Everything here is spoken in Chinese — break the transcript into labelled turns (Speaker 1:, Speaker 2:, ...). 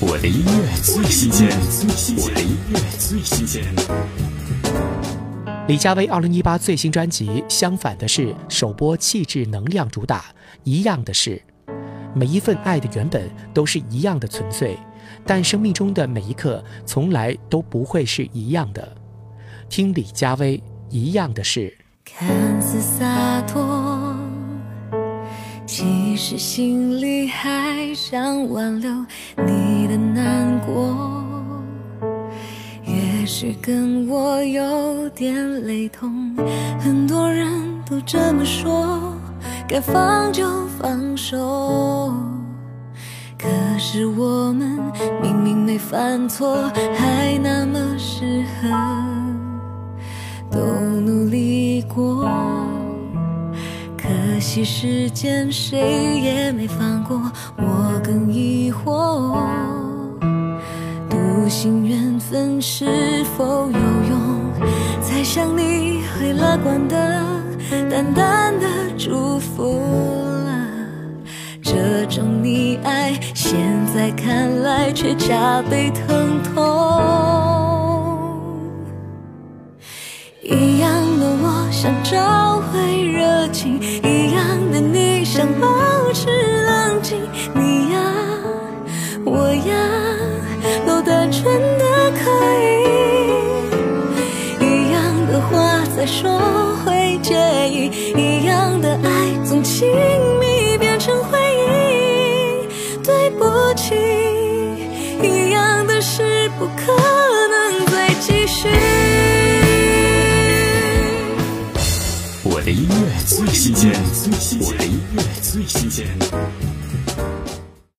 Speaker 1: 我的音乐最新鲜，我的音乐最新鲜。
Speaker 2: 李佳薇二零一八最新专辑《相反的是》首播气质能量主打，一样的是，每一份爱的原本都是一样的纯粹，但生命中的每一刻从来都不会是一样的。听李佳薇《一样的是》，
Speaker 3: 看似洒脱。其实心里还想挽留你的难过，也许跟我有点雷同，很多人都这么说，该放就放手。可是我们明明没犯错，还那么惜时间谁也没放过，我更疑惑，笃信缘分是否有用？才想你会乐观的，淡淡的祝福了。这种溺爱，现在看来却加倍疼痛。我呀，都单纯的可以。一样的话再说会介意，一样的爱从亲密变成回忆。对不起，一样的事不可能再继续。
Speaker 1: 我的音乐最新鲜，我的音乐最新鲜。